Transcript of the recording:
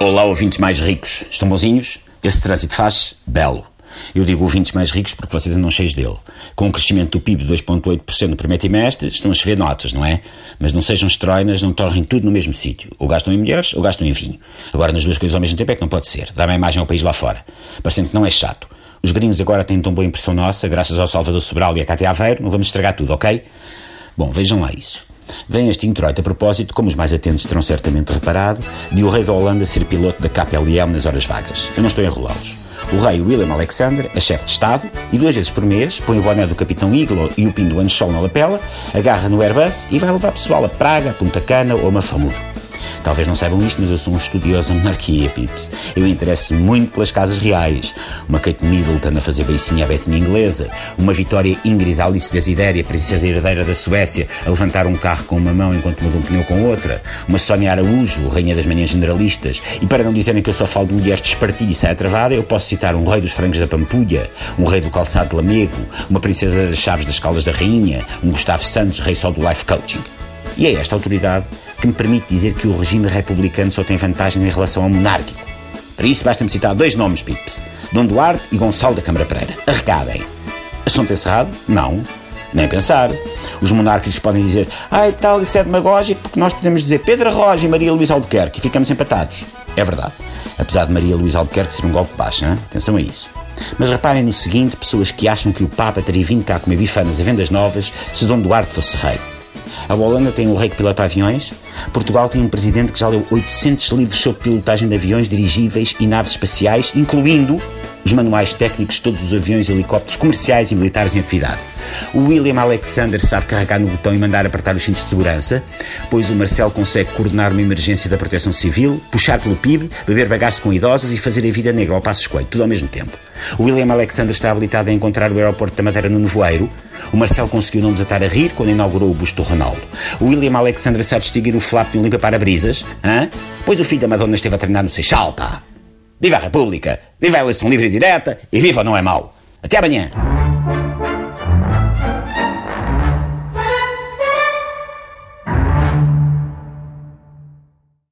Olá, ouvintes mais ricos. Estão bonzinhos? Esse trânsito faz belo. Eu digo ouvintes mais ricos porque vocês andam cheios dele. Com o crescimento do PIB de 2,8% no primeiro trimestre, estão a chover notas, não é? Mas não sejam estroinas, não torrem tudo no mesmo sítio. Ou gastam em mulheres ou gastam em vinho. Agora, nas duas coisas ao mesmo tempo é que não pode ser. Dá uma imagem ao país lá fora. Parecendo que não é chato. Os gringos agora têm tão boa impressão nossa, graças ao Salvador Sobral e a Cátia Aveiro, não vamos estragar tudo, ok? Bom, vejam lá isso. Vem este introito a propósito, como os mais atentos terão certamente reparado, de o rei da Holanda ser piloto da KPLM nas horas vagas. Eu não estou a enrolá-los. O rei William Alexander é chefe de Estado e duas vezes por mês põe o boné do Capitão Eagle e o pin do Anchol na lapela, agarra no Airbus e vai levar pessoal a Praga, Punta Cana ou Mafamudo. Talvez não saibam isto, mas eu sou um estudioso da monarquia, pips. Eu interesso muito pelas casas reais. Uma Kate Middleton a fazer beicinha à Betinha inglesa. Uma Vitória Ingrid Alice Desidéria, princesa herdeira da Suécia, a levantar um carro com uma mão enquanto muda um pneu com outra. Uma Sónia Araújo, rainha das manhãs generalistas. E para não dizerem que eu só falo de mulheres de espartilho e saia travada, eu posso citar um rei dos frangos da Pampulha, um rei do calçado de Lamego, uma princesa das chaves das Caldas da Rainha, um Gustavo Santos, rei só do life coaching. E é esta autoridade que me permite dizer que o regime republicano só tem vantagem em relação ao monárquico. Para isso basta-me citar dois nomes, Pips. Dom Duarte e Gonçalo da Câmara Pereira. Arrecadem. Assunto encerrado? Não. Nem pensar. Os monárquicos podem dizer e tal, isso é demagógico, porque nós podemos dizer Pedro Roja e Maria Luísa Albuquerque e ficamos empatados. É verdade. Apesar de Maria Luísa Albuquerque ser um golpe baixo, hein? atenção a isso. Mas reparem no seguinte, pessoas que acham que o Papa teria vindo cá comer bifanas a vendas novas se Dom Duarte fosse rei. A Holanda tem um rei que pilota aviões. Portugal tem um presidente que já leu 800 livros sobre pilotagem de aviões dirigíveis e naves espaciais, incluindo os manuais técnicos de todos os aviões e helicópteros comerciais e militares em atividade. O William Alexander sabe carregar no botão e mandar apertar os cintos de segurança, pois o Marcel consegue coordenar uma emergência da proteção civil, puxar pelo PIB, beber bagaço com idosos e fazer a vida negra ao passo escolho, tudo ao mesmo tempo. O William Alexander está habilitado a encontrar o aeroporto da Madeira no Nevoeiro. O Marcel conseguiu não desatar a rir quando inaugurou o busto do Ronaldo. O William Alexander sabe distinguir o flap de um limpa-para-brisas, pois o filho da Madonna esteve a treinar no Seixal, pá. Viva a República! Viva a eleição livre e direta! E viva não é mau! Até amanhã!